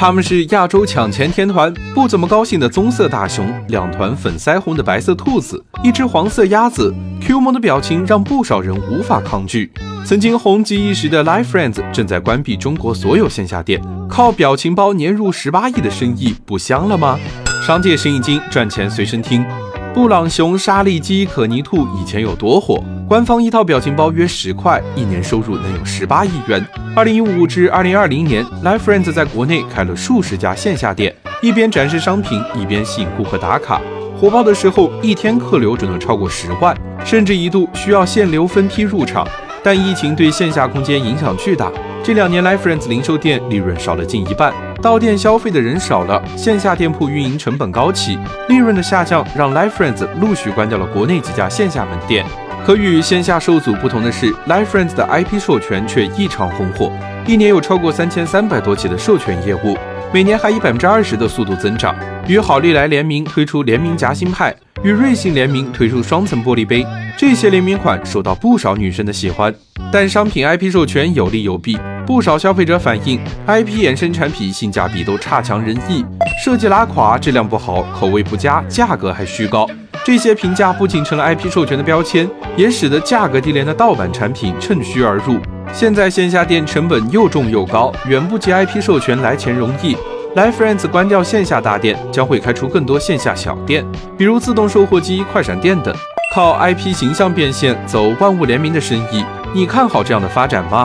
他们是亚洲抢钱天团，不怎么高兴的棕色大熊，两团粉腮红的白色兔子，一只黄色鸭子，Q 萌的表情让不少人无法抗拒。曾经红极一时的 Life Friends 正在关闭中国所有线下店，靠表情包年入十八亿的生意不香了吗？商界生意经，赚钱随身听。布朗熊、沙利鸡、可妮兔以前有多火？官方一套表情包约十块，一年收入能有十八亿元。二零一五至二零二零年，Life Friends 在国内开了数十家线下店，一边展示商品，一边吸引顾客打卡。火爆的时候，一天客流就能超过十万，甚至一度需要限流分批入场。但疫情对线下空间影响巨大，这两年 Life Friends 零售店利润少了近一半。到店消费的人少了，线下店铺运营成本高企，利润的下降让 Life Friends 陆续关掉了国内几家线下门店。可与线下受阻不同的是，Life Friends 的 IP 授权却异常红火，一年有超过三千三百多起的授权业务，每年还以百分之二十的速度增长。与好利来联名推出联名夹心派，与瑞幸联名推出双层玻璃杯，这些联名款受到不少女生的喜欢。但商品 IP 授权有利有弊。不少消费者反映，IP 衍生产品性价比都差强人意，设计拉垮，质量不好，口味不佳，价格还虚高。这些评价不仅成了 IP 授权的标签，也使得价格低廉的盗版产品趁虚而入。现在线下店成本又重又高，远不及 IP 授权来钱容易。Life Friends 关掉线下大店，将会开出更多线下小店，比如自动售货机、快闪店等，靠 IP 形象变现，走万物联名的生意。你看好这样的发展吗？